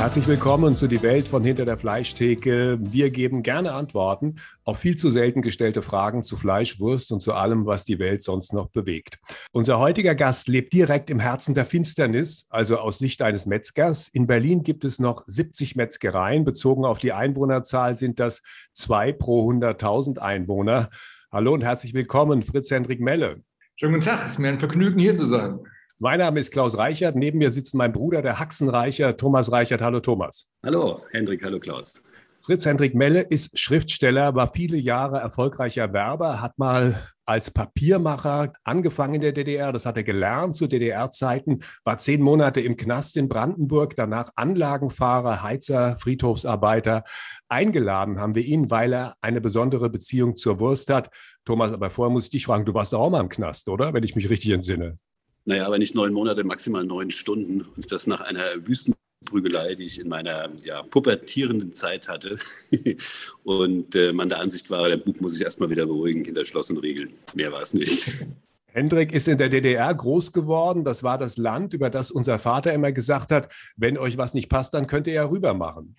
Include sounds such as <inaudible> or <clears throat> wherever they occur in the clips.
Herzlich willkommen zu Die Welt von hinter der Fleischtheke. Wir geben gerne Antworten auf viel zu selten gestellte Fragen zu Fleisch, Wurst und zu allem, was die Welt sonst noch bewegt. Unser heutiger Gast lebt direkt im Herzen der Finsternis, also aus Sicht eines Metzgers. In Berlin gibt es noch 70 Metzgereien. Bezogen auf die Einwohnerzahl sind das zwei pro 100.000 Einwohner. Hallo und herzlich willkommen, Fritz Hendrik Melle. Schönen guten Tag, es ist mir ein Vergnügen, hier zu sein. Mein Name ist Klaus Reichert. Neben mir sitzt mein Bruder, der Haxen Reichert, Thomas Reichert. Hallo Thomas. Hallo Hendrik, hallo Klaus. Fritz Hendrik Melle ist Schriftsteller, war viele Jahre erfolgreicher Werber, hat mal als Papiermacher angefangen in der DDR. Das hat er gelernt zu DDR-Zeiten, war zehn Monate im Knast in Brandenburg, danach Anlagenfahrer, Heizer, Friedhofsarbeiter. Eingeladen haben wir ihn, weil er eine besondere Beziehung zur Wurst hat. Thomas, aber vorher muss ich dich fragen, du warst auch mal im Knast, oder? Wenn ich mich richtig entsinne. Naja, aber nicht neun Monate, maximal neun Stunden. Und das nach einer Wüstenprügelei, die ich in meiner ja, pubertierenden Zeit hatte. <laughs> und äh, man der Ansicht war, der Bub muss sich erstmal wieder beruhigen hinter Schloss und Regeln. Mehr war es nicht. <laughs> Hendrik ist in der DDR groß geworden. Das war das Land, über das unser Vater immer gesagt hat, wenn euch was nicht passt, dann könnt ihr ja rüber machen.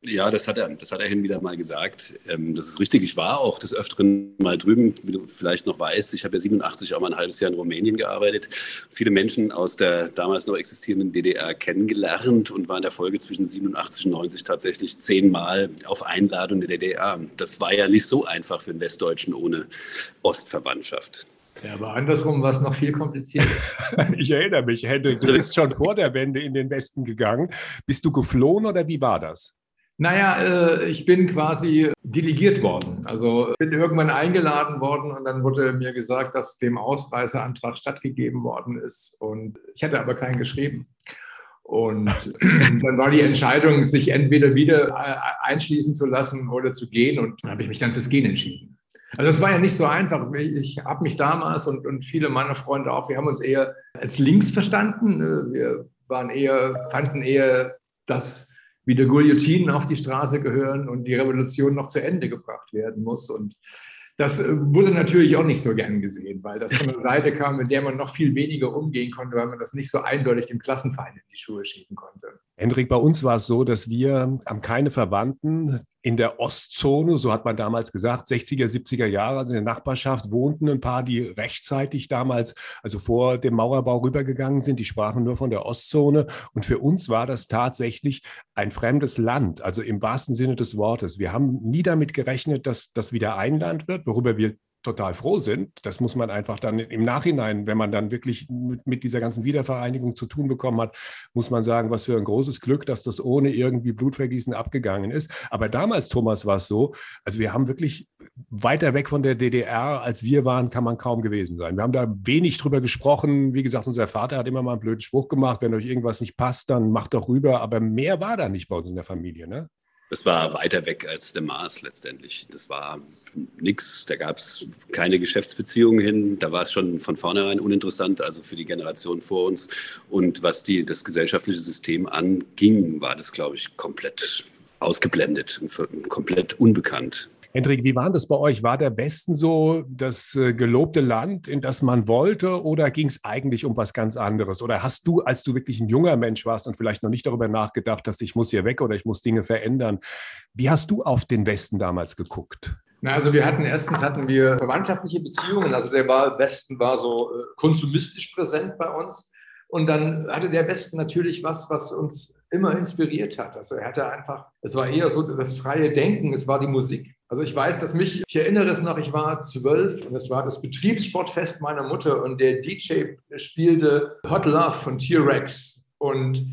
Ja, das hat er, das hat er hin wieder mal gesagt. Ähm, das ist richtig. Ich war auch des Öfteren mal drüben, wie du vielleicht noch weißt. Ich habe ja 87 auch mal ein halbes Jahr in Rumänien gearbeitet. Viele Menschen aus der damals noch existierenden DDR kennengelernt und war in der Folge zwischen 87 und 90 tatsächlich zehnmal auf Einladung der DDR. Das war ja nicht so einfach für einen Westdeutschen ohne Ostverwandtschaft. Ja, aber andersrum war es noch viel komplizierter. <laughs> ich erinnere mich, Hendrik, du bist schon vor der Wende in den Westen gegangen. Bist du geflohen oder wie war das? Naja, äh, ich bin quasi delegiert worden. Also bin irgendwann eingeladen worden und dann wurde mir gesagt, dass dem Ausreiseantrag stattgegeben worden ist. Und ich hatte aber keinen geschrieben. Und <clears throat> dann war die Entscheidung, sich entweder wieder äh, einschließen zu lassen oder zu gehen. Und dann habe ich mich dann fürs Gehen entschieden. Also es war ja nicht so einfach. Ich habe mich damals und, und viele meiner Freunde auch, wir haben uns eher als links verstanden. Wir waren eher, fanden eher, dass wieder Guillotinen auf die Straße gehören und die Revolution noch zu Ende gebracht werden muss. Und das äh, wurde natürlich auch nicht so gern gesehen, weil das von einer Seite kam, mit der man noch viel weniger umgehen konnte, weil man das nicht so eindeutig dem Klassenfeind in die Schuhe schieben konnte. Hendrik, bei uns war es so, dass wir haben keine Verwandten in der Ostzone, so hat man damals gesagt, 60er, 70er Jahre, also in der Nachbarschaft wohnten ein paar, die rechtzeitig damals, also vor dem Mauerbau rübergegangen sind, die sprachen nur von der Ostzone. Und für uns war das tatsächlich ein fremdes Land, also im wahrsten Sinne des Wortes. Wir haben nie damit gerechnet, dass das wieder ein Land wird, worüber wir total froh sind. Das muss man einfach dann im Nachhinein, wenn man dann wirklich mit, mit, dieser ganzen Wiedervereinigung zu tun bekommen hat, muss man sagen, was für ein großes Glück, dass das ohne irgendwie Blutvergießen abgegangen ist. Aber damals, Thomas, war es so, also wir haben wirklich weiter weg von der DDR, als wir waren, kann man kaum gewesen sein. Wir haben da wenig drüber gesprochen. Wie gesagt, unser Vater hat immer mal einen blöden Spruch gemacht, wenn euch irgendwas nicht passt, dann macht doch rüber. Aber mehr war da nicht bei uns in der Familie. Ne? Das war weiter weg als der Mars letztendlich. Das war nichts, da gab es keine Geschäftsbeziehungen hin. Da war es schon von vornherein uninteressant, also für die Generation vor uns. Und was die, das gesellschaftliche System anging, war das, glaube ich, komplett ausgeblendet und komplett unbekannt. Hendrik, wie war das bei euch? War der Westen so das äh, gelobte Land, in das man wollte, oder ging es eigentlich um was ganz anderes? Oder hast du, als du wirklich ein junger Mensch warst und vielleicht noch nicht darüber nachgedacht hast, ich muss hier weg oder ich muss Dinge verändern, wie hast du auf den Westen damals geguckt? Na, also wir hatten erstens hatten wir verwandtschaftliche Beziehungen, also der war, Westen war so äh, konsumistisch präsent bei uns. Und dann hatte der Westen natürlich was, was uns immer inspiriert hat. Also er hatte einfach, es war eher so das freie Denken, es war die Musik. Also ich weiß, dass mich, ich erinnere es noch, ich war zwölf und es war das Betriebssportfest meiner Mutter und der DJ spielte Hot Love von T-Rex und,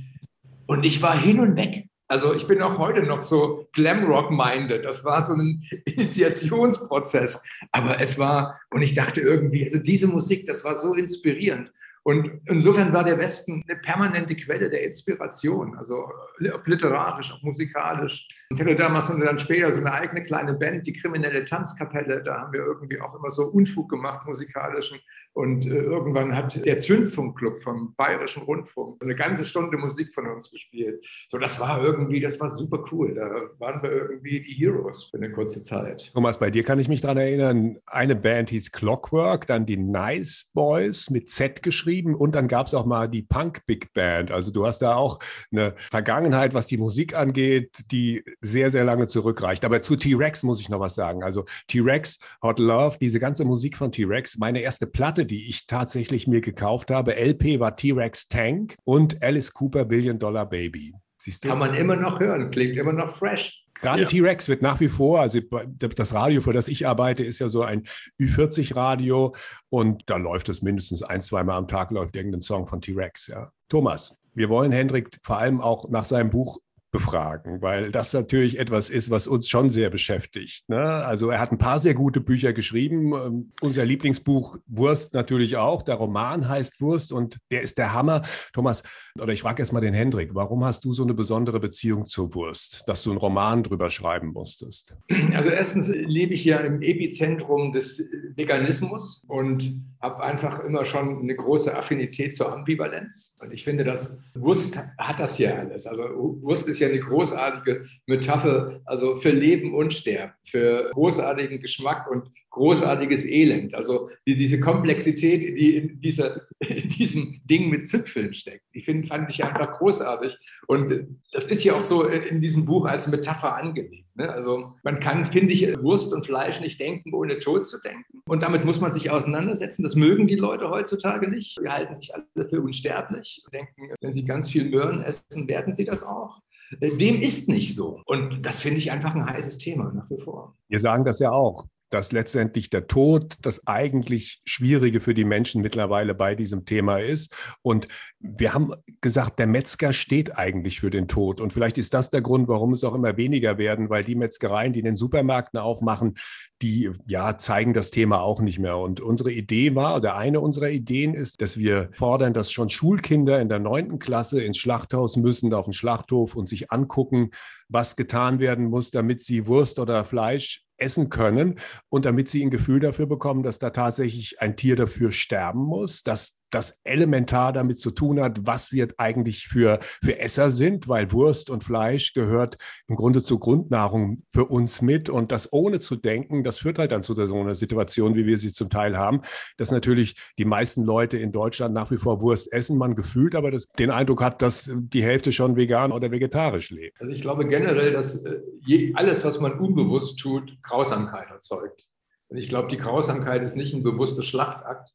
und ich war hin und weg. Also ich bin auch heute noch so Glamrock-minded. Das war so ein <laughs> Initiationsprozess. Aber es war, und ich dachte irgendwie, also diese Musik, das war so inspirierend. Und insofern war der Westen eine permanente Quelle der Inspiration, also ob literarisch, ob musikalisch. Ich hatte damals und dann später so eine eigene kleine Band, die kriminelle Tanzkapelle. Da haben wir irgendwie auch immer so Unfug gemacht, musikalischen. Und äh, irgendwann hat der Zündfunkclub vom Bayerischen Rundfunk eine ganze Stunde Musik von uns gespielt. So, das war irgendwie, das war super cool. Da waren wir irgendwie die Heroes für eine kurze Zeit. Thomas, bei dir kann ich mich daran erinnern, eine Band hieß Clockwork, dann die Nice Boys mit Z geschrieben und dann gab es auch mal die Punk Big Band. Also du hast da auch eine Vergangenheit, was die Musik angeht, die sehr, sehr lange zurückreicht. Aber zu T-Rex muss ich noch was sagen. Also T-Rex, Hot Love, diese ganze Musik von T-Rex, meine erste Platte, die ich tatsächlich mir gekauft habe, LP war T-Rex Tank und Alice Cooper Billion Dollar Baby. Siehst du? Kann man immer noch hören, klingt immer noch fresh. Gerade ja. T-Rex wird nach wie vor, also das Radio, für das ich arbeite, ist ja so ein Ü40-Radio und da läuft es mindestens ein, zweimal am Tag läuft irgendein Song von T-Rex. Ja. Thomas, wir wollen Hendrik vor allem auch nach seinem Buch befragen, weil das natürlich etwas ist, was uns schon sehr beschäftigt. Ne? Also er hat ein paar sehr gute Bücher geschrieben. Ähm, unser Lieblingsbuch Wurst natürlich auch. Der Roman heißt Wurst und der ist der Hammer. Thomas, oder ich frage erst mal den Hendrik, warum hast du so eine besondere Beziehung zur Wurst, dass du einen Roman drüber schreiben musstest? Also erstens lebe ich ja im Epizentrum des Veganismus und habe einfach immer schon eine große Affinität zur Ambivalenz. Und ich finde, dass Wurst hat das ja alles. Also Wurst ist ja eine großartige Metapher, also für Leben und Sterben, für großartigen Geschmack und großartiges Elend. Also diese Komplexität, die in, dieser, in diesem Ding mit Zipfeln steckt. Die find, fand ich einfach großartig. Und das ist ja auch so in diesem Buch als Metapher angelegt. Ne? Also man kann, finde ich, Wurst und Fleisch nicht denken, ohne Tod zu denken. Und damit muss man sich auseinandersetzen. Das mögen die Leute heutzutage nicht. Sie halten sich alle für unsterblich denken, wenn sie ganz viel Möhren essen, werden sie das auch. Dem ist nicht so. Und das finde ich einfach ein heißes Thema nach wie vor. Wir sagen das ja auch dass letztendlich der Tod das eigentlich Schwierige für die Menschen mittlerweile bei diesem Thema ist. Und wir haben gesagt, der Metzger steht eigentlich für den Tod. Und vielleicht ist das der Grund, warum es auch immer weniger werden, weil die Metzgereien, die in den Supermärkten aufmachen, die ja zeigen das Thema auch nicht mehr. Und unsere Idee war, oder eine unserer Ideen ist, dass wir fordern, dass schon Schulkinder in der neunten Klasse ins Schlachthaus müssen, auf den Schlachthof und sich angucken, was getan werden muss, damit sie Wurst oder Fleisch essen können. Und damit sie ein Gefühl dafür bekommen, dass da tatsächlich ein Tier dafür sterben muss, dass das elementar damit zu tun hat, was wir eigentlich für, für Esser sind, weil Wurst und Fleisch gehört im Grunde zur Grundnahrung für uns mit und das ohne zu denken, das führt halt dann zu so einer Situation, wie wir sie zum Teil haben, dass natürlich die meisten Leute in Deutschland nach wie vor Wurst essen, man gefühlt aber das, den Eindruck hat, dass die Hälfte schon vegan oder vegetarisch lebt. Also ich glaube generell, dass äh, alles, was man unbewusst tut, Grausamkeit erzeugt. Und ich glaube, die Grausamkeit ist nicht ein bewusster Schlachtakt,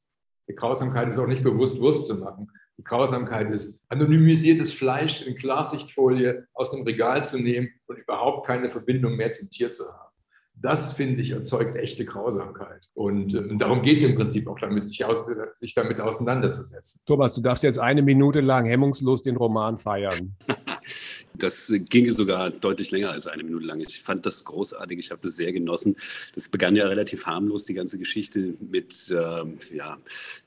die Grausamkeit ist auch nicht bewusst Wurst zu machen. Die Grausamkeit ist, anonymisiertes Fleisch in Klarsichtfolie aus dem Regal zu nehmen und überhaupt keine Verbindung mehr zum Tier zu haben. Das, finde ich, erzeugt echte Grausamkeit. Und, äh, und darum geht es im Prinzip auch damit, sich, aus, sich damit auseinanderzusetzen. Thomas, du darfst jetzt eine Minute lang hemmungslos den Roman feiern. <laughs> Das ginge sogar deutlich länger als eine Minute lang. Ich fand das großartig, ich habe das sehr genossen. Das begann ja relativ harmlos, die ganze Geschichte mit äh, ja,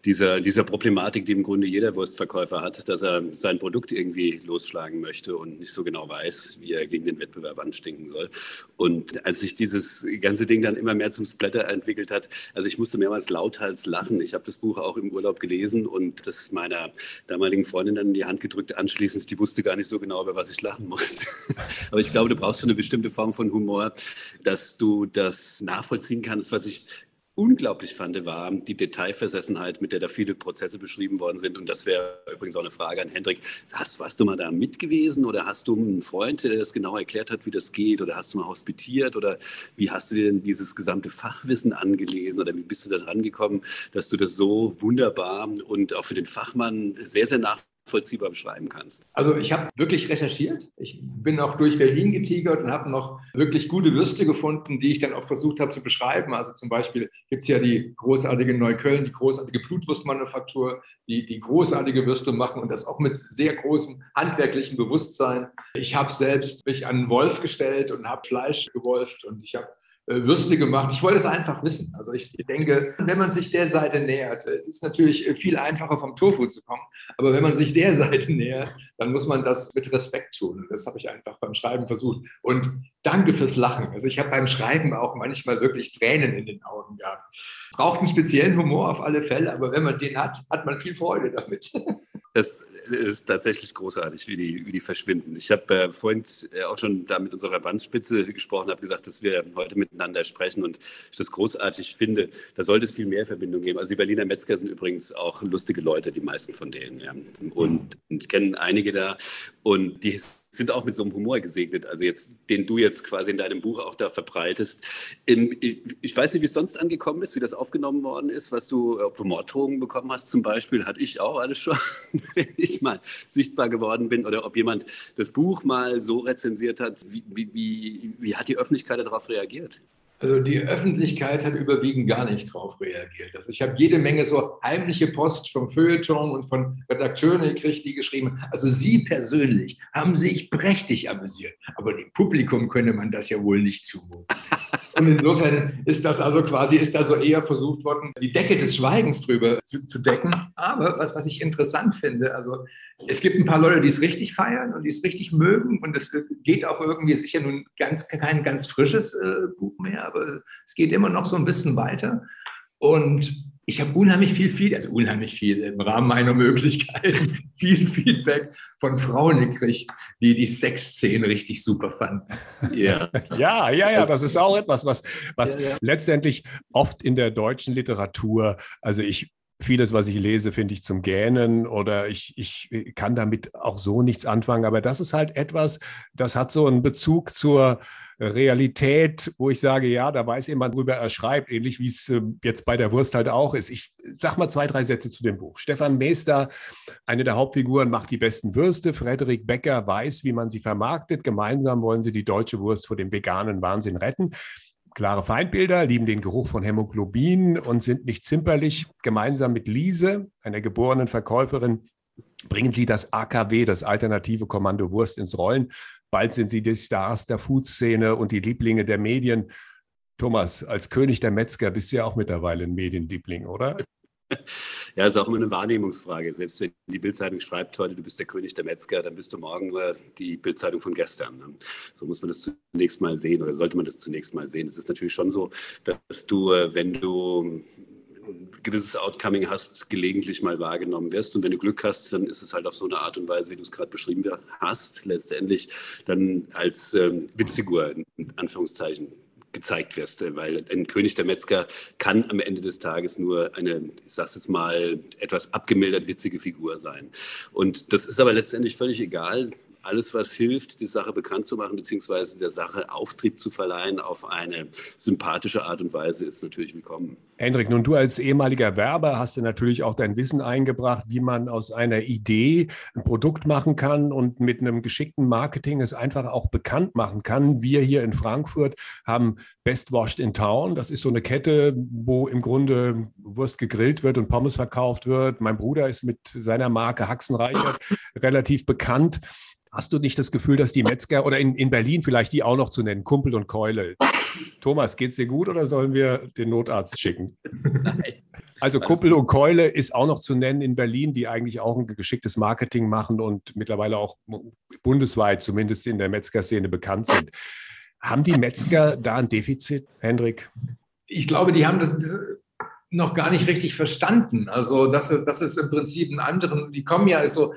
dieser, dieser Problematik, die im Grunde jeder Wurstverkäufer hat, dass er sein Produkt irgendwie losschlagen möchte und nicht so genau weiß, wie er gegen den Wettbewerb anstinken soll. Und als sich dieses ganze Ding dann immer mehr zum Splatter entwickelt hat, also ich musste mehrmals lauthals lachen. Ich habe das Buch auch im Urlaub gelesen und das meiner damaligen Freundin dann in die Hand gedrückt anschließend. Die wusste gar nicht so genau, über was ich lachen musste. <laughs> Aber ich glaube, du brauchst für eine bestimmte Form von Humor, dass du das nachvollziehen kannst, was ich unglaublich fand, war die Detailversessenheit, mit der da viele Prozesse beschrieben worden sind. Und das wäre übrigens auch eine Frage an Hendrik. Hast, warst du mal da mit gewesen oder hast du einen Freund, der das genau erklärt hat, wie das geht? Oder hast du mal hospitiert? Oder wie hast du dir denn dieses gesamte Fachwissen angelesen? Oder wie bist du da dran gekommen, dass du das so wunderbar und auch für den Fachmann sehr, sehr nach nachvollziehbar beschreiben kannst? Also ich habe wirklich recherchiert. Ich bin auch durch Berlin getigert und habe noch wirklich gute Würste gefunden, die ich dann auch versucht habe zu beschreiben. Also zum Beispiel gibt es ja die großartige Neukölln, die großartige Blutwurstmanufaktur, die, die großartige Würste machen und das auch mit sehr großem handwerklichen Bewusstsein. Ich habe selbst mich an Wolf gestellt und habe Fleisch gewolft und ich habe Würste gemacht. Ich wollte es einfach wissen. Also ich denke, wenn man sich der Seite nähert, äh, ist natürlich äh, viel einfacher vom Tofu zu kommen. Aber wenn man sich der <laughs> Seite nähert, dann muss man das mit Respekt tun. Das habe ich einfach beim Schreiben versucht. Und danke fürs Lachen. Also ich habe beim Schreiben auch manchmal wirklich Tränen in den Augen gehabt. Braucht einen speziellen Humor auf alle Fälle, aber wenn man den hat, hat man viel Freude damit. <laughs> Das ist tatsächlich großartig, wie die, wie die verschwinden. Ich habe äh, vorhin äh, auch schon da mit unserer Verbandsspitze gesprochen, habe gesagt, dass wir heute miteinander sprechen und ich das großartig finde. Da sollte es viel mehr Verbindung geben. Also die Berliner Metzger sind übrigens auch lustige Leute, die meisten von denen. Ja. Und ich kenne einige da und die sind auch mit so einem Humor gesegnet, also jetzt, den du jetzt quasi in deinem Buch auch da verbreitest. Ich weiß nicht, wie es sonst angekommen ist, wie das aufgenommen worden ist, was du, ob du Morddrohungen bekommen hast zum Beispiel, hatte ich auch alles schon, <laughs> wenn ich mal sichtbar geworden bin, oder ob jemand das Buch mal so rezensiert hat. Wie, wie, wie, wie hat die Öffentlichkeit darauf reagiert? Also die Öffentlichkeit hat überwiegend gar nicht darauf reagiert. Also ich habe jede Menge so heimliche Post vom Feuilleton und von Redakteuren gekriegt, die geschrieben Also Sie persönlich haben sich prächtig amüsiert, aber dem Publikum könne man das ja wohl nicht zumuten. <laughs> Und insofern ist das also quasi, ist da so eher versucht worden, die Decke des Schweigens drüber zu, zu, decken. Aber was, was ich interessant finde, also es gibt ein paar Leute, die es richtig feiern und die es richtig mögen. Und es geht auch irgendwie, es ist ja nun ganz, kein ganz frisches äh, Buch mehr, aber es geht immer noch so ein bisschen weiter. Und ich habe unheimlich viel, viel, also unheimlich viel im Rahmen meiner Möglichkeiten, <laughs> viel Feedback von Frauen gekriegt, die die Sexszene richtig super fanden. Ja, ja, ja, ja, das ist auch etwas, was, was ja, ja. letztendlich oft in der deutschen Literatur, also ich vieles, was ich lese, finde ich zum Gähnen oder ich, ich kann damit auch so nichts anfangen. Aber das ist halt etwas, das hat so einen Bezug zur Realität, wo ich sage, ja, da weiß jemand, worüber er schreibt, ähnlich wie es ähm, jetzt bei der Wurst halt auch ist. Ich sag mal zwei, drei Sätze zu dem Buch. Stefan Meester, eine der Hauptfiguren, macht die besten Würste. Frederik Becker weiß, wie man sie vermarktet. Gemeinsam wollen sie die deutsche Wurst vor dem veganen Wahnsinn retten klare Feindbilder, lieben den Geruch von Hämoglobin und sind nicht zimperlich. Gemeinsam mit Lise, einer geborenen Verkäuferin, bringen sie das AKW, das alternative Kommando Wurst, ins Rollen. Bald sind sie die Stars der Food-Szene und die Lieblinge der Medien. Thomas, als König der Metzger bist du ja auch mittlerweile ein Medienliebling, oder? <laughs> Ja, ist auch immer eine Wahrnehmungsfrage. Selbst wenn die Bildzeitung schreibt heute, du bist der König der Metzger, dann bist du morgen nur die Bildzeitung von gestern. Ne? So muss man das zunächst mal sehen oder sollte man das zunächst mal sehen. Es ist natürlich schon so, dass du, äh, wenn du ein gewisses Outcoming hast, gelegentlich mal wahrgenommen wirst. Und wenn du Glück hast, dann ist es halt auf so eine Art und Weise, wie du es gerade beschrieben hast, letztendlich dann als ähm, Witzfigur in Anführungszeichen gezeigt wirst, äh, weil ein König der Metzger kann am Ende des Tages nur eine, ich sag's jetzt mal, etwas abgemildert witzige Figur sein. Und das ist aber letztendlich völlig egal, alles, was hilft, die Sache bekannt zu machen, beziehungsweise der Sache Auftrieb zu verleihen auf eine sympathische Art und Weise, ist natürlich willkommen. Hendrik, nun du als ehemaliger Werber hast du natürlich auch dein Wissen eingebracht, wie man aus einer Idee ein Produkt machen kann und mit einem geschickten Marketing es einfach auch bekannt machen kann. Wir hier in Frankfurt haben Best Washed in Town. Das ist so eine Kette, wo im Grunde Wurst gegrillt wird und Pommes verkauft wird. Mein Bruder ist mit seiner Marke Haxenreichert <laughs> relativ bekannt. Hast du nicht das Gefühl, dass die Metzger oder in, in Berlin vielleicht die auch noch zu nennen, Kumpel und Keule? Thomas, geht's dir gut oder sollen wir den Notarzt schicken? Nein. Also Kumpel und Keule ist auch noch zu nennen in Berlin, die eigentlich auch ein geschicktes Marketing machen und mittlerweile auch bundesweit, zumindest in der Metzger-Szene, bekannt sind. Haben die Metzger da ein Defizit, Hendrik? Ich glaube, die haben das, noch gar nicht richtig verstanden. Also das ist, das ist im Prinzip ein anderen, die kommen ja so,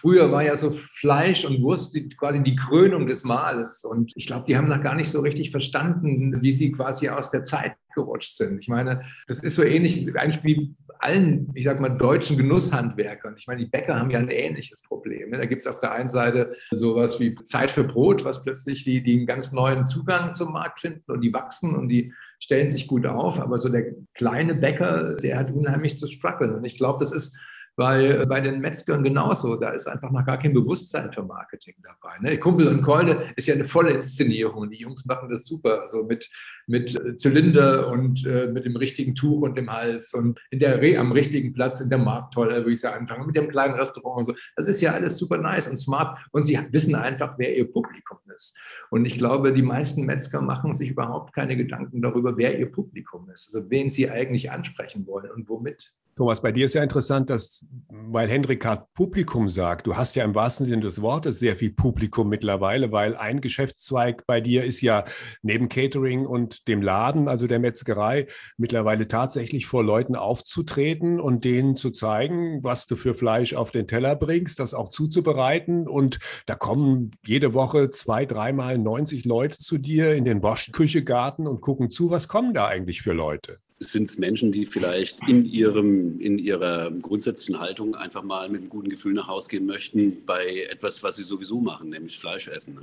früher war ja so Fleisch und Wurst die, quasi die Krönung des Mahles. Und ich glaube, die haben noch gar nicht so richtig verstanden, wie sie quasi aus der Zeit gerutscht sind. Ich meine, das ist so ähnlich eigentlich wie allen, ich sag mal, deutschen Genusshandwerkern. Ich meine, die Bäcker haben ja ein ähnliches Problem. Ne? Da gibt es auf der einen Seite sowas wie Zeit für Brot, was plötzlich die, die einen ganz neuen Zugang zum Markt finden und die wachsen und die stellen sich gut auf. Aber so der kleine Bäcker, der hat unheimlich zu strugglen. Und ich glaube, das ist bei, bei den Metzgern genauso. Da ist einfach noch gar kein Bewusstsein für Marketing dabei. Ne? Kumpel und Keule ist ja eine volle Inszenierung. Die Jungs machen das super. Also mit, mit Zylinder und äh, mit dem richtigen Tuch und dem Hals und in der, am richtigen Platz in der Markttolle, würde ich sagen, anfangen, mit dem kleinen Restaurant und so. Das ist ja alles super nice und smart. Und sie wissen einfach, wer ihr Publikum ist. Und ich glaube, die meisten Metzger machen sich überhaupt keine Gedanken darüber, wer ihr Publikum ist. Also wen sie eigentlich ansprechen wollen und womit. Thomas, bei dir ist ja interessant, dass, weil Hendrik gerade Publikum sagt, du hast ja im wahrsten Sinne des Wortes sehr viel Publikum mittlerweile, weil ein Geschäftszweig bei dir ist ja neben Catering und dem Laden, also der Metzgerei, mittlerweile tatsächlich vor Leuten aufzutreten und denen zu zeigen, was du für Fleisch auf den Teller bringst, das auch zuzubereiten. Und da kommen jede Woche zwei, dreimal 90 Leute zu dir in den Bosch-Küchegarten und gucken zu, was kommen da eigentlich für Leute sind es Menschen, die vielleicht in, ihrem, in ihrer grundsätzlichen Haltung einfach mal mit einem guten Gefühl nach Hause gehen möchten bei etwas, was sie sowieso machen, nämlich Fleisch essen. Ne?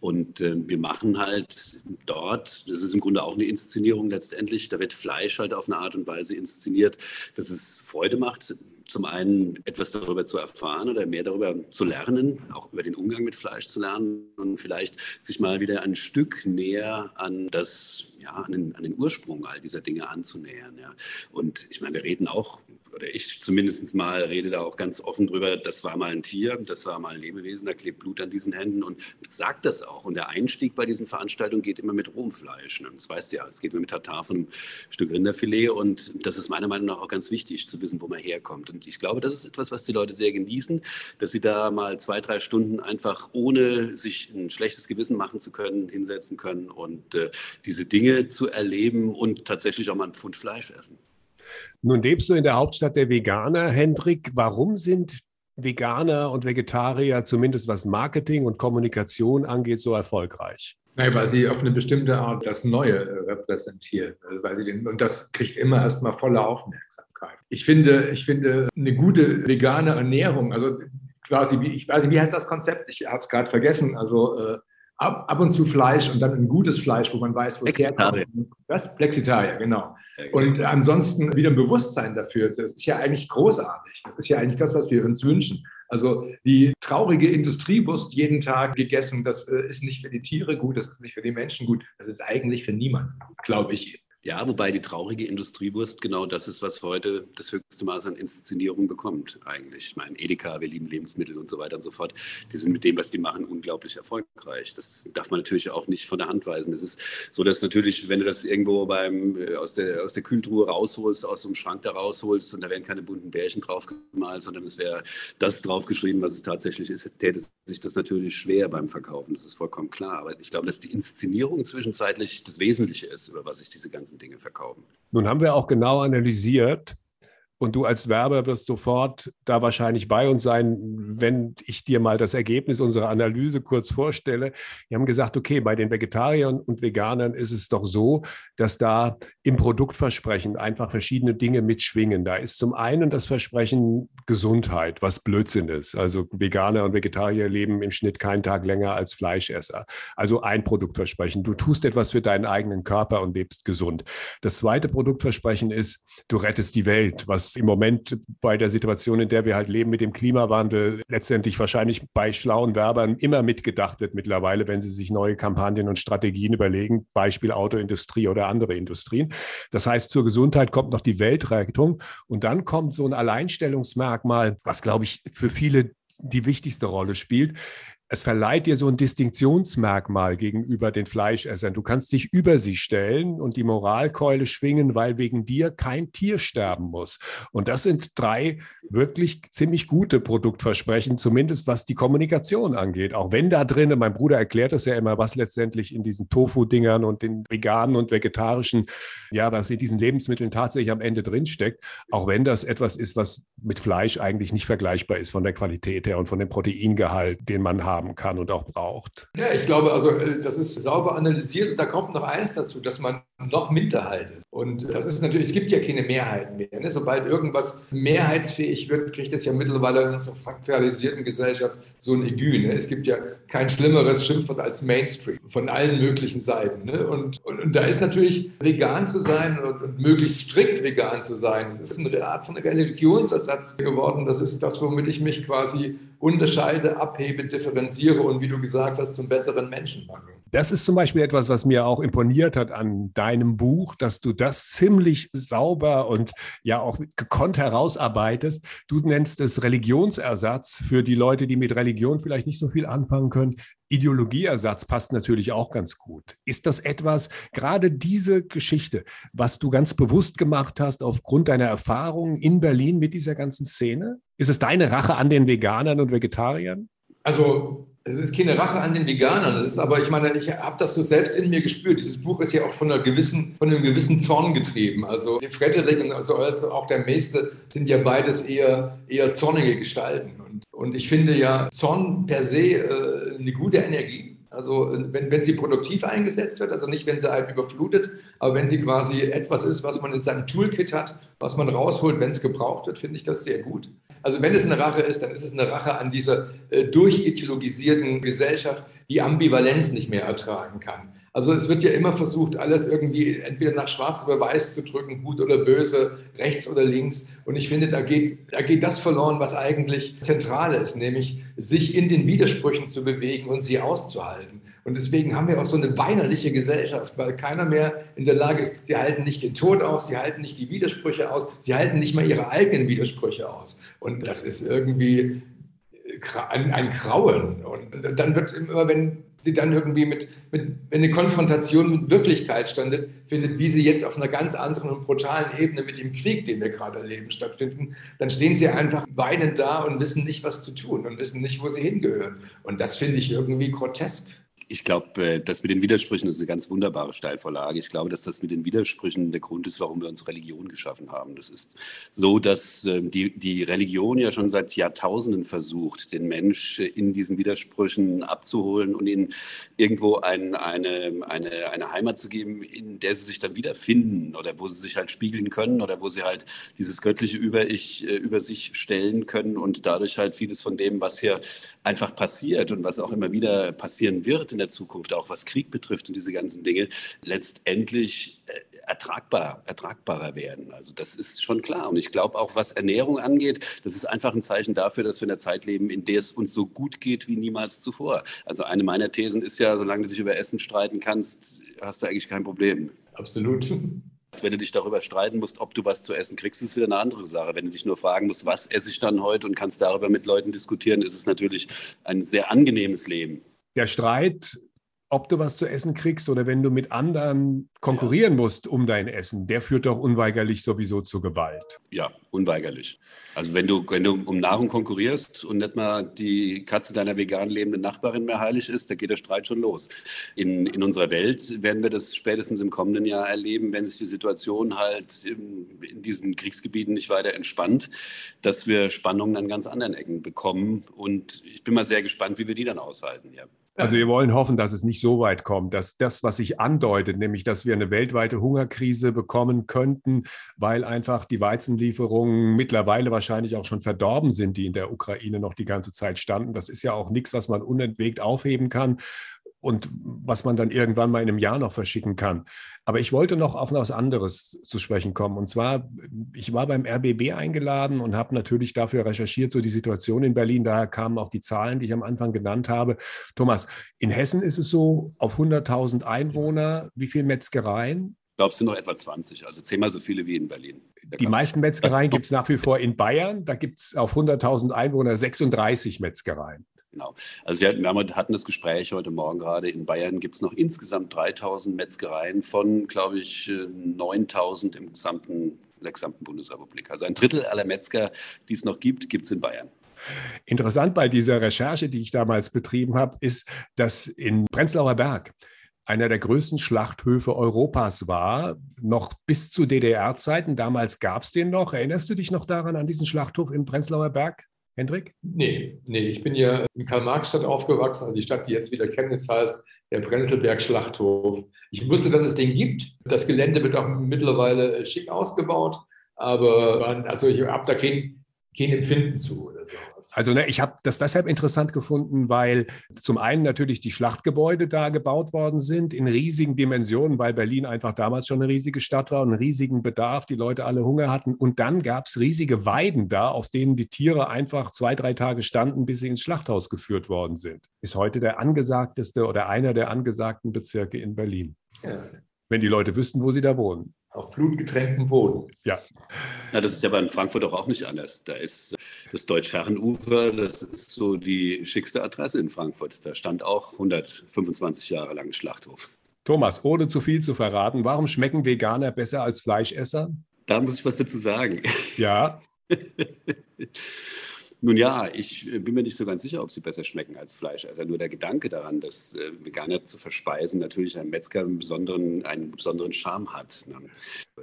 Und äh, wir machen halt dort, das ist im Grunde auch eine Inszenierung letztendlich, da wird Fleisch halt auf eine Art und Weise inszeniert, dass es Freude macht, zum einen etwas darüber zu erfahren oder mehr darüber zu lernen, auch über den Umgang mit Fleisch zu lernen und vielleicht sich mal wieder ein Stück näher an das ja, an den, an den Ursprung all dieser Dinge anzunähern. Ja. Und ich meine, wir reden auch oder ich zumindest mal rede da auch ganz offen drüber, das war mal ein Tier, das war mal ein Lebewesen, da klebt Blut an diesen Händen und sagt das auch. Und der Einstieg bei diesen Veranstaltungen geht immer mit Rohmfleisch. Ne? Das weißt du ja, es geht immer mit Tatar von einem Stück Rinderfilet und das ist meiner Meinung nach auch ganz wichtig zu wissen, wo man herkommt. Und ich glaube, das ist etwas, was die Leute sehr genießen, dass sie da mal zwei, drei Stunden einfach ohne sich ein schlechtes Gewissen machen zu können, hinsetzen können und äh, diese Dinge zu erleben und tatsächlich auch mal ein Pfund Fleisch essen. Nun lebst du in der Hauptstadt der Veganer, Hendrik. Warum sind Veganer und Vegetarier, zumindest was Marketing und Kommunikation angeht, so erfolgreich? Nein, weil sie auf eine bestimmte Art das Neue äh, repräsentieren. Also weil sie den, und das kriegt immer erstmal volle Aufmerksamkeit. Ich finde, ich finde eine gute vegane Ernährung, also quasi, wie, ich weiß nicht, wie heißt das Konzept? Ich habe es gerade vergessen. Also äh, ab, ab und zu Fleisch und dann ein gutes Fleisch, wo man weiß, wo es herkommt. Was? Plexitarier, genau. Und ansonsten wieder ein Bewusstsein dafür. Das ist ja eigentlich großartig. Das ist ja eigentlich das, was wir uns wünschen. Also die traurige Industriewurst jeden Tag gegessen, das äh, ist nicht für die Tiere gut, das ist nicht für die Menschen gut, das ist eigentlich für niemanden, glaube ich. Ja, wobei die traurige Industriewurst genau das ist, was heute das höchste Maß an Inszenierung bekommt, eigentlich. Ich meine, Edeka, wir lieben Lebensmittel und so weiter und so fort. Die sind mit dem, was die machen, unglaublich erfolgreich. Das darf man natürlich auch nicht von der Hand weisen. Es ist so, dass natürlich, wenn du das irgendwo beim, äh, aus, der, aus der Kühltruhe rausholst, aus so einem Schrank da rausholst und da werden keine bunten Bärchen drauf gemalt, sondern es wäre das draufgeschrieben, was es tatsächlich ist, täte sich das natürlich schwer beim Verkaufen. Das ist vollkommen klar. Aber ich glaube, dass die Inszenierung zwischenzeitlich das Wesentliche ist, über was sich diese ganzen ganzen Dinge verkaufen. Nun haben wir auch genau analysiert, und du als Werber wirst sofort da wahrscheinlich bei uns sein, wenn ich dir mal das Ergebnis unserer Analyse kurz vorstelle. Wir haben gesagt, okay, bei den Vegetariern und Veganern ist es doch so, dass da im Produktversprechen einfach verschiedene Dinge mitschwingen. Da ist zum einen das Versprechen Gesundheit, was Blödsinn ist. Also Veganer und Vegetarier leben im Schnitt keinen Tag länger als Fleischesser. Also ein Produktversprechen. Du tust etwas für deinen eigenen Körper und lebst gesund. Das zweite Produktversprechen ist, du rettest die Welt, was im Moment bei der Situation, in der wir halt leben mit dem Klimawandel, letztendlich wahrscheinlich bei schlauen Werbern immer mitgedacht wird mittlerweile, wenn sie sich neue Kampagnen und Strategien überlegen, Beispiel Autoindustrie oder andere Industrien. Das heißt, zur Gesundheit kommt noch die Weltrettung und dann kommt so ein Alleinstellungsmerkmal, was, glaube ich, für viele die wichtigste Rolle spielt, es verleiht dir so ein Distinktionsmerkmal gegenüber den Fleischessern. Du kannst dich über sie stellen und die Moralkeule schwingen, weil wegen dir kein Tier sterben muss. Und das sind drei wirklich ziemlich gute Produktversprechen, zumindest was die Kommunikation angeht. Auch wenn da drin, mein Bruder erklärt es ja immer, was letztendlich in diesen Tofu-Dingern und den veganen und vegetarischen, ja, was in diesen Lebensmitteln tatsächlich am Ende drinsteckt. Auch wenn das etwas ist, was mit Fleisch eigentlich nicht vergleichbar ist von der Qualität her und von dem Proteingehalt, den man hat haben kann und auch braucht. Ja, ich glaube, also äh, das ist sauber analysiert und da kommt noch eins dazu, dass man noch Minderheiten. Und das ist natürlich, es gibt ja keine Mehrheiten mehr. Ne? Sobald irgendwas mehrheitsfähig wird, kriegt es ja mittlerweile in unserer frakturalisierten Gesellschaft so ein Aiguë. Ne? Es gibt ja kein schlimmeres Schimpfwort als Mainstream von allen möglichen Seiten. Ne? Und, und, und, da ist natürlich vegan zu sein und, und, möglichst strikt vegan zu sein, das ist eine Art von Religionsersatz geworden. Das ist das, womit ich mich quasi unterscheide, abhebe, differenziere und wie du gesagt hast, zum besseren Menschen mache. Das ist zum Beispiel etwas, was mir auch imponiert hat an deinem Buch, dass du das ziemlich sauber und ja auch gekonnt herausarbeitest. Du nennst es Religionsersatz für die Leute, die mit Religion vielleicht nicht so viel anfangen können. Ideologieersatz passt natürlich auch ganz gut. Ist das etwas, gerade diese Geschichte, was du ganz bewusst gemacht hast aufgrund deiner Erfahrungen in Berlin mit dieser ganzen Szene? Ist es deine Rache an den Veganern und Vegetariern? Also es ist keine Rache an den Veganern. Das ist aber, ich meine, ich habe das so selbst in mir gespürt. Dieses Buch ist ja auch von, einer gewissen, von einem gewissen Zorn getrieben. Also Frederik und also, also auch der Meister sind ja beides eher, eher zornige Gestalten. Und, und ich finde ja Zorn per se äh, eine gute Energie. Also wenn, wenn sie produktiv eingesetzt wird, also nicht, wenn sie einem überflutet, aber wenn sie quasi etwas ist, was man in seinem Toolkit hat, was man rausholt, wenn es gebraucht wird, finde ich das sehr gut. Also wenn es eine Rache ist, dann ist es eine Rache an dieser äh, durchideologisierten Gesellschaft, die Ambivalenz nicht mehr ertragen kann. Also es wird ja immer versucht, alles irgendwie entweder nach schwarz oder weiß zu drücken, gut oder böse, rechts oder links. Und ich finde, da geht, da geht das verloren, was eigentlich zentral ist, nämlich sich in den Widersprüchen zu bewegen und sie auszuhalten. Und deswegen haben wir auch so eine weinerliche Gesellschaft, weil keiner mehr in der Lage ist, sie halten nicht den Tod aus, sie halten nicht die Widersprüche aus, sie halten nicht mal ihre eigenen Widersprüche aus. Und das ist irgendwie ein, ein Grauen. Und dann wird immer, wenn sie dann irgendwie mit, mit wenn eine Konfrontation mit Wirklichkeit standet, findet, wie sie jetzt auf einer ganz anderen und brutalen Ebene mit dem Krieg, den wir gerade erleben, stattfinden, dann stehen sie einfach weinend da und wissen nicht, was zu tun und wissen nicht, wo sie hingehören. Und das finde ich irgendwie grotesk ich glaube, äh, das mit den Widersprüchen ist eine ganz wunderbare Steilvorlage. Ich glaube, dass das mit den Widersprüchen der Grund ist, warum wir uns Religion geschaffen haben. Das ist so, dass ähm, die, die Religion ja schon seit Jahrtausenden versucht, den Mensch in diesen Widersprüchen abzuholen und ihnen irgendwo ein, eine, eine, eine Heimat zu geben, in der sie sich dann wiederfinden oder wo sie sich halt spiegeln können oder wo sie halt dieses göttliche Über-Ich äh, über sich stellen können und dadurch halt vieles von dem, was hier einfach passiert und was auch immer wieder passieren wird in der Zukunft, auch was Krieg betrifft und diese ganzen Dinge, letztendlich äh, ertragbar, ertragbarer werden. Also das ist schon klar. Und ich glaube auch, was Ernährung angeht, das ist einfach ein Zeichen dafür, dass wir in einer Zeit leben, in der es uns so gut geht wie niemals zuvor. Also eine meiner Thesen ist ja, solange du dich über Essen streiten kannst, hast du eigentlich kein Problem. Absolut. Wenn du dich darüber streiten musst, ob du was zu essen kriegst, ist wieder eine andere Sache. Wenn du dich nur fragen musst, was esse ich dann heute und kannst darüber mit Leuten diskutieren, ist es natürlich ein sehr angenehmes Leben der Streit, ob du was zu essen kriegst oder wenn du mit anderen konkurrieren ja. musst um dein Essen, der führt doch unweigerlich sowieso zu Gewalt. Ja, unweigerlich. Also wenn du, wenn du um Nahrung konkurrierst und nicht mal die Katze deiner vegan lebenden Nachbarin mehr heilig ist, da geht der Streit schon los. In, in unserer Welt werden wir das spätestens im kommenden Jahr erleben, wenn sich die Situation halt in, in diesen Kriegsgebieten nicht weiter entspannt, dass wir Spannungen an ganz anderen Ecken bekommen. Und ich bin mal sehr gespannt, wie wir die dann aushalten. Ja. Also wir wollen hoffen, dass es nicht so weit kommt, dass das, was sich andeutet, nämlich dass wir eine weltweite Hungerkrise bekommen könnten, weil einfach die Weizenlieferungen mittlerweile wahrscheinlich auch schon verdorben sind, die in der Ukraine noch die ganze Zeit standen. Das ist ja auch nichts, was man unentwegt aufheben kann und was man dann irgendwann mal in einem Jahr noch verschicken kann. Aber ich wollte noch auf etwas anderes zu sprechen kommen. Und zwar, ich war beim RBB eingeladen und habe natürlich dafür recherchiert, so die Situation in Berlin. Daher kamen auch die Zahlen, die ich am Anfang genannt habe. Thomas, in Hessen ist es so, auf 100.000 Einwohner, wie viele Metzgereien? Ich glaube, es sind noch etwa 20, also zehnmal so viele wie in Berlin. Da die meisten Metzgereien gibt es nach wie vor in Bayern. Da gibt es auf 100.000 Einwohner 36 Metzgereien. Genau. Also wir, wir, hatten das Gespräch heute Morgen gerade. In Bayern gibt es noch insgesamt 3000 Metzgereien von, glaube ich, 9000 im gesamten, der gesamten Bundesrepublik. Also ein Drittel aller Metzger, die es noch gibt, gibt es in Bayern. Interessant bei dieser Recherche, die ich damals betrieben habe, ist, dass in Prenzlauer Berg einer der größten Schlachthöfe Europas war, noch bis zu DDR-Zeiten. Damals gab es den noch. Erinnerst du dich noch daran, an diesen Schlachthof im Prenzlauer Berg? Hendrik? Nee, nee, ich bin ja in Karl-Marx-Stadt aufgewachsen, also die Stadt, die jetzt wieder Chemnitz heißt, der Prenzlberg-Schlachthof. Ich wusste, dass es den gibt. Das Gelände wird auch mittlerweile schick ausgebaut, aber also ich habe da kein, kein Empfinden zu. Also ne, ich habe das deshalb interessant gefunden, weil zum einen natürlich die Schlachtgebäude da gebaut worden sind in riesigen Dimensionen, weil Berlin einfach damals schon eine riesige Stadt war und einen riesigen Bedarf, die Leute alle Hunger hatten. Und dann gab es riesige Weiden da, auf denen die Tiere einfach zwei, drei Tage standen, bis sie ins Schlachthaus geführt worden sind. Ist heute der angesagteste oder einer der angesagten Bezirke in Berlin. Ja. Wenn die Leute wüssten, wo sie da wohnen auf blutgetränktem Boden. Ja. Na, das ist ja bei Frankfurt auch nicht anders. Da ist das Deutsch-Herrenufer, das ist so die schickste Adresse in Frankfurt. Da stand auch 125 Jahre lang ein Schlachthof. Thomas, ohne zu viel zu verraten, warum schmecken Veganer besser als Fleischesser? Da muss ich was dazu sagen. Ja. <laughs> Nun ja, ich äh, bin mir nicht so ganz sicher, ob sie besser schmecken als Fleisch. Also nur der Gedanke daran, dass äh, Veganer zu verspeisen natürlich ein Metzger einen besonderen, einen besonderen Charme hat. Ne?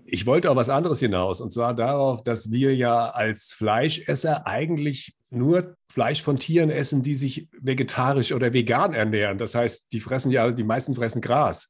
Ich wollte auch was anderes hinaus, und zwar darauf, dass wir ja als Fleischesser eigentlich nur Fleisch von Tieren essen, die sich vegetarisch oder vegan ernähren. Das heißt, die fressen ja, die meisten fressen Gras.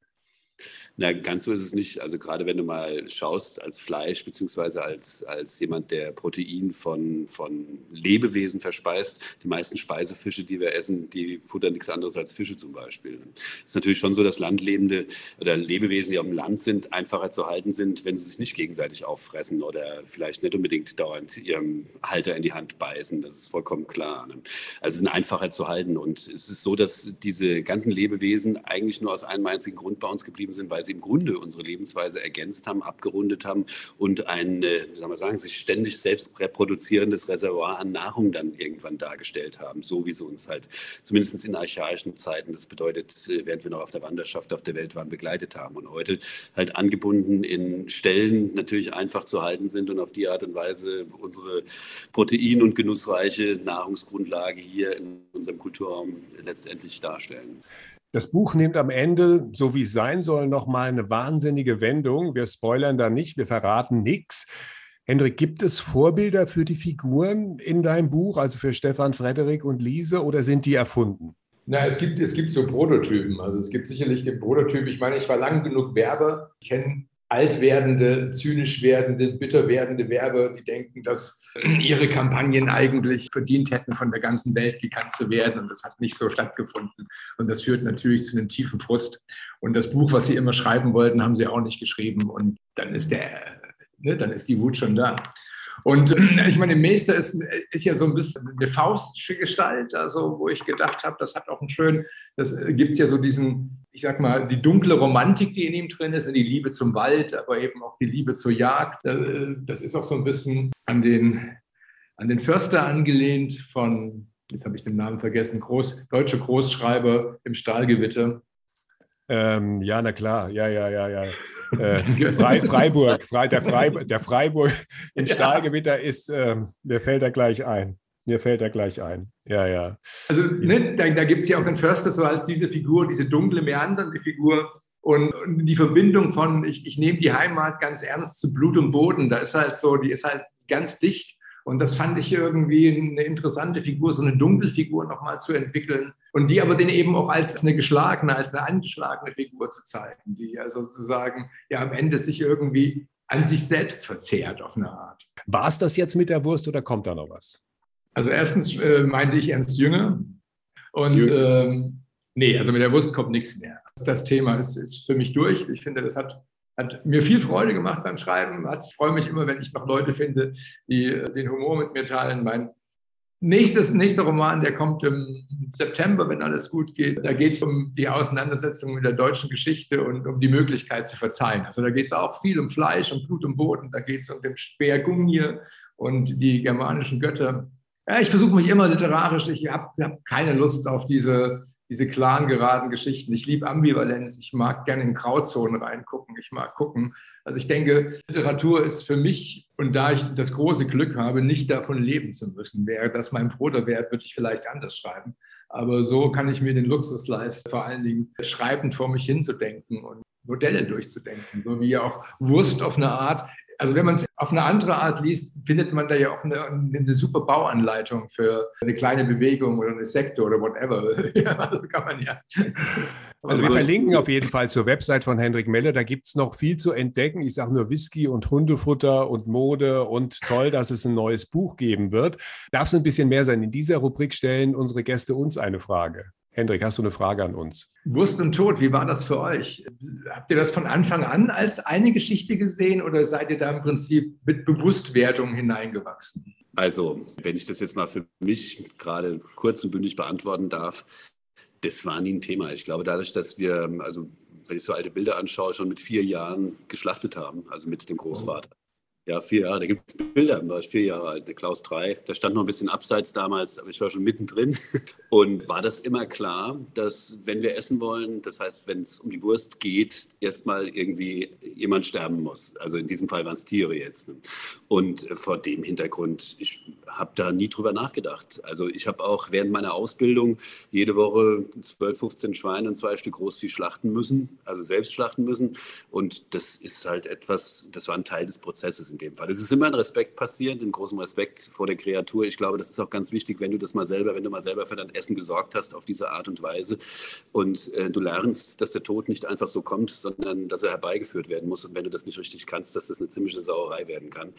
Na, ganz so ist es nicht. Also gerade wenn du mal schaust als Fleisch, beziehungsweise als, als jemand, der Protein von, von Lebewesen verspeist, die meisten Speisefische, die wir essen, die futtern nichts anderes als Fische zum Beispiel. Es ist natürlich schon so, dass Landlebende oder Lebewesen, die auf dem Land sind, einfacher zu halten sind, wenn sie sich nicht gegenseitig auffressen oder vielleicht nicht unbedingt dauernd ihrem Halter in die Hand beißen. Das ist vollkommen klar. Ne? Also es sind einfacher zu halten. Und es ist so, dass diese ganzen Lebewesen eigentlich nur aus einem einzigen Grund bei uns geblieben sind, weil sie im Grunde unsere Lebensweise ergänzt haben, abgerundet haben und ein, äh, sagen wir sagen, sich ständig selbst reproduzierendes Reservoir an Nahrung dann irgendwann dargestellt haben, so wie sie uns halt zumindest in archaischen Zeiten, das bedeutet, äh, während wir noch auf der Wanderschaft auf der Welt waren, begleitet haben und heute halt angebunden in Stellen natürlich einfach zu halten sind und auf die Art und Weise unsere protein- und genussreiche Nahrungsgrundlage hier in unserem Kulturraum letztendlich darstellen. Das Buch nimmt am Ende, so wie es sein soll, nochmal eine wahnsinnige Wendung. Wir spoilern da nicht, wir verraten nichts. Hendrik, gibt es Vorbilder für die Figuren in deinem Buch, also für Stefan, Frederik und Lise, oder sind die erfunden? Na, es gibt, es gibt so Prototypen. Also es gibt sicherlich den Prototyp. Ich meine, ich war lang genug Werber. Ich kenne alt werdende, zynisch werdende, bitter werdende Werber, die denken, dass <clears throat> ihre Kampagnen eigentlich verdient hätten, von der ganzen Welt gekannt zu werden. Und das hat nicht so stattgefunden. Und das führt natürlich zu einem tiefen Frust. Und das Buch, was sie immer schreiben wollten, haben sie auch nicht geschrieben. Und dann ist der, ne, dann ist die Wut schon da. Und äh, ich meine, Meister ist, ist ja so ein bisschen eine faustische Gestalt, also wo ich gedacht habe, das hat auch einen schönen, das äh, gibt ja so diesen, ich sag mal, die dunkle Romantik, die in ihm drin ist, die Liebe zum Wald, aber eben auch die Liebe zur Jagd. Äh, das ist auch so ein bisschen an den, an den Förster angelehnt von, jetzt habe ich den Namen vergessen, Groß, deutsche Großschreiber im Stahlgewitter. Ähm, ja, na klar, ja, ja, ja, ja. <laughs> Äh, Fre Freiburg, Fre der, Freiburg, <laughs> der Freiburg im Stahlgewitter ist, äh, mir fällt er gleich ein. Mir fällt er gleich ein. Ja, ja. Also ne, da, da gibt es ja auch den Förster so als diese Figur, diese dunkle, meandernde Figur. Und, und die Verbindung von, ich, ich nehme die Heimat ganz ernst zu Blut und Boden, da ist halt so, die ist halt ganz dicht. Und das fand ich irgendwie eine interessante Figur, so eine Dunkelfigur nochmal zu entwickeln und die aber den eben auch als eine geschlagene, als eine angeschlagene Figur zu zeigen, die ja sozusagen ja am Ende sich irgendwie an sich selbst verzehrt auf eine Art. War es das jetzt mit der Wurst oder kommt da noch was? Also erstens äh, meinte ich Ernst Jünger und ähm, nee, also mit der Wurst kommt nichts mehr. Das Thema ist, ist für mich durch. Ich finde, das hat hat mir viel Freude gemacht beim Schreiben. Hat, ich freue mich immer, wenn ich noch Leute finde, die äh, den Humor mit mir teilen. Mein nächstes, nächster Roman, der kommt im September, wenn alles gut geht. Da geht es um die Auseinandersetzung mit der deutschen Geschichte und um die Möglichkeit zu verzeihen. Also da geht es auch viel um Fleisch und Blut und Boden. Da geht es um den Speer Gungnir und die germanischen Götter. Ja, ich versuche mich immer literarisch. Ich habe hab keine Lust auf diese diese klaren, geraden Geschichten. Ich liebe Ambivalenz. Ich mag gerne in Grauzonen reingucken. Ich mag gucken. Also ich denke, Literatur ist für mich, und da ich das große Glück habe, nicht davon leben zu müssen. Wäre das mein Bruderwert, würde ich vielleicht anders schreiben. Aber so kann ich mir den Luxus leisten, vor allen Dingen schreibend vor mich hinzudenken und Modelle durchzudenken. So wie auch Wurst auf eine Art Also wenn man es auf eine andere Art liest, findet man da ja auch eine, eine, super Bauanleitung für eine kleine Bewegung oder eine Sekte oder whatever. <laughs> ja, also kann man ja. Also wir verlinken auf jeden Fall zur Website von Hendrik Melle. Da gibt es noch viel zu entdecken. Ich sage nur Whisky und Hundefutter und Mode und toll, dass es ein neues Buch geben wird. Darf es ein bisschen mehr sein? In dieser Rubrik stellen unsere Gäste uns eine Frage. Hendrik, hast du eine Frage an uns? Wurst und Tod, wie war das für euch? Habt ihr das von Anfang an als eine Geschichte gesehen oder seid ihr da im Prinzip mit Bewusstwerdung hineingewachsen? Also, wenn ich das jetzt mal für mich gerade kurz und bündig beantworten darf, das war nie ein Thema. Ich glaube, dadurch, dass wir, also wenn ich so alte Bilder anschaue, schon mit vier Jahren geschlachtet haben, also mit dem Großvater. Ja, vier Jahre. Da gibt es Bilder, da war ich vier Jahre alt, der Klaus 3. Der stand noch ein bisschen abseits damals, aber ich war schon mittendrin. <laughs> Und war das immer klar, dass wenn wir essen wollen, das heißt, wenn es um die Wurst geht, erstmal irgendwie jemand sterben muss. Also in diesem Fall waren es Tiere jetzt. Ne? Und vor dem Hintergrund, ich habe da nie drüber nachgedacht. Also ich habe auch während meiner Ausbildung jede Woche 12, 15 Schweine und zwei Stück Großvieh schlachten müssen, also selbst schlachten müssen. Und das ist halt etwas, das war ein Teil des Prozesses in dem Fall. Es ist immer ein Respekt passiert, in großem Respekt vor der Kreatur. Ich glaube, das ist auch ganz wichtig, wenn du das mal selber, wenn du mal selber für dein Essen gesorgt hast auf diese Art und Weise und äh, du lernst, dass der Tod nicht einfach so kommt, sondern dass er herbeigeführt werden muss. Und wenn du das nicht richtig kannst, dass das eine ziemliche Sauerei werden kann,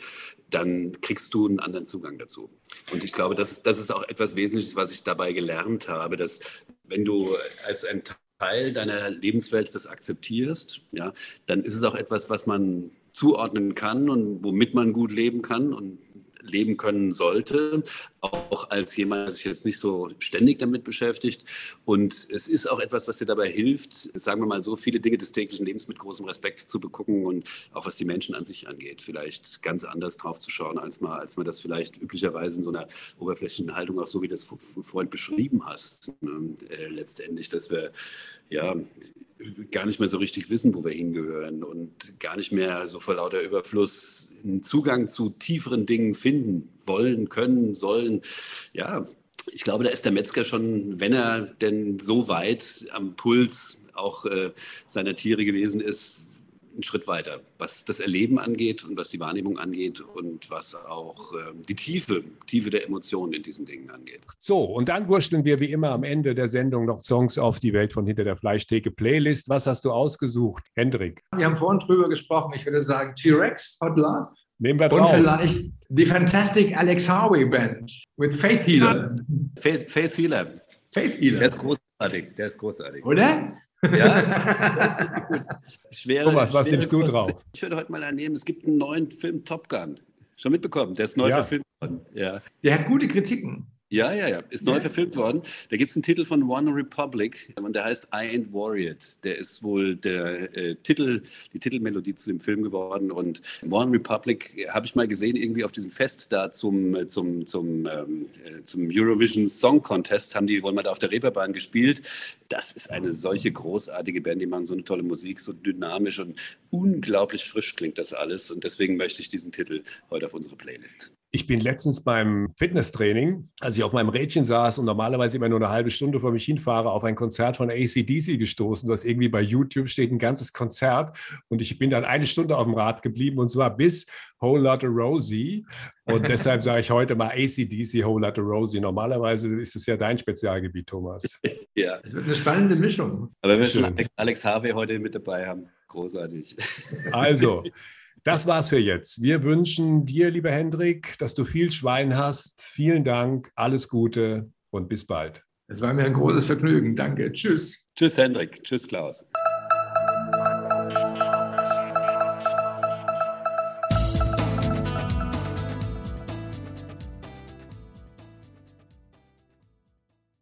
dann kriegst du einen anderen Zugang dazu. Und ich glaube, das, das ist auch etwas Wesentliches, was ich dabei gelernt habe, dass wenn du als ein Teil deiner Lebenswelt das akzeptierst, ja, dann ist es auch etwas, was man zuordnen kann und womit man gut leben kann und leben können sollte, auch als jemand, der sich jetzt nicht so ständig damit beschäftigt. Und es ist auch etwas, was dir dabei hilft, sagen wir mal so, viele Dinge des täglichen Lebens mit großem Respekt zu begucken und auch was die Menschen an sich angeht, vielleicht ganz anders drauf zu schauen, als man, als man das vielleicht üblicherweise in so einer oberflächlichen Haltung auch so, wie das vorhin beschrieben hast, äh, letztendlich, dass wir ja gar nicht mehr so richtig wissen, wo wir hingehören und gar nicht mehr so vor lauter Überfluss einen Zugang zu tieferen Dingen finden wollen, können, sollen. Ja, ich glaube, da ist der Metzger schon, wenn er denn so weit am Puls auch äh, seiner Tiere gewesen ist, einen Schritt weiter, was das Erleben angeht und was die Wahrnehmung angeht und was auch äh, die Tiefe, Tiefe der Emotionen in diesen Dingen angeht. So, und dann wurschteln wir wie immer am Ende der Sendung noch Songs auf die Welt von hinter der Fleischtheke Playlist. Was hast du ausgesucht, Hendrik? Wir haben vorhin drüber gesprochen. Ich würde sagen T-Rex, Hot Love. Nehmen wir drauf. Und vielleicht die Fantastic Alex Harvey Band with Faith Healer. Faith, Faith Healer. Faith Healer. Der ist großartig. Der ist großartig. Oder? Ja, <laughs> schwere, Thomas, was nimmst du drauf? Ich würde heute mal annehmen, es gibt einen neuen Film Top Gun. Schon mitbekommen, der ist neu ja. verfilmt worden. Ja. Der hat gute Kritiken. Ja, ja, ja. Ist neu ja. verfilmt worden. Da gibt es einen Titel von One Republic und der heißt I Ain't Worried. Der ist wohl der äh, Titel, die Titelmelodie zu dem Film geworden. Und One Republic habe ich mal gesehen, irgendwie auf diesem Fest da zum, zum, zum, ähm, äh, zum Eurovision Song Contest haben die wohl mal da auf der Reeperbahn gespielt. Das ist eine solche großartige Band, die machen so eine tolle Musik, so dynamisch und unglaublich frisch klingt das alles. Und deswegen möchte ich diesen Titel heute auf unsere Playlist. Ich bin letztens beim Fitnesstraining, als ich auf meinem Rädchen saß und normalerweise immer nur eine halbe Stunde vor mich hinfahre, auf ein Konzert von ACDC gestoßen, was irgendwie bei YouTube steht, ein ganzes Konzert. Und ich bin dann eine Stunde auf dem Rad geblieben und zwar bis Whole Lotta Rosie. Und <laughs> deshalb sage ich heute mal ACDC, Whole Lotta Rosie. Normalerweise ist es ja dein Spezialgebiet, Thomas. <laughs> ja. Es wird eine spannende Mischung. Aber wenn wir schon Alex, Alex Harvey heute mit dabei haben, großartig. Also. <laughs> Das war's für jetzt. Wir wünschen dir, lieber Hendrik, dass du viel Schwein hast. Vielen Dank, alles Gute und bis bald. Es war mir ein großes Vergnügen. Danke. Tschüss. Tschüss, Hendrik. Tschüss, Klaus.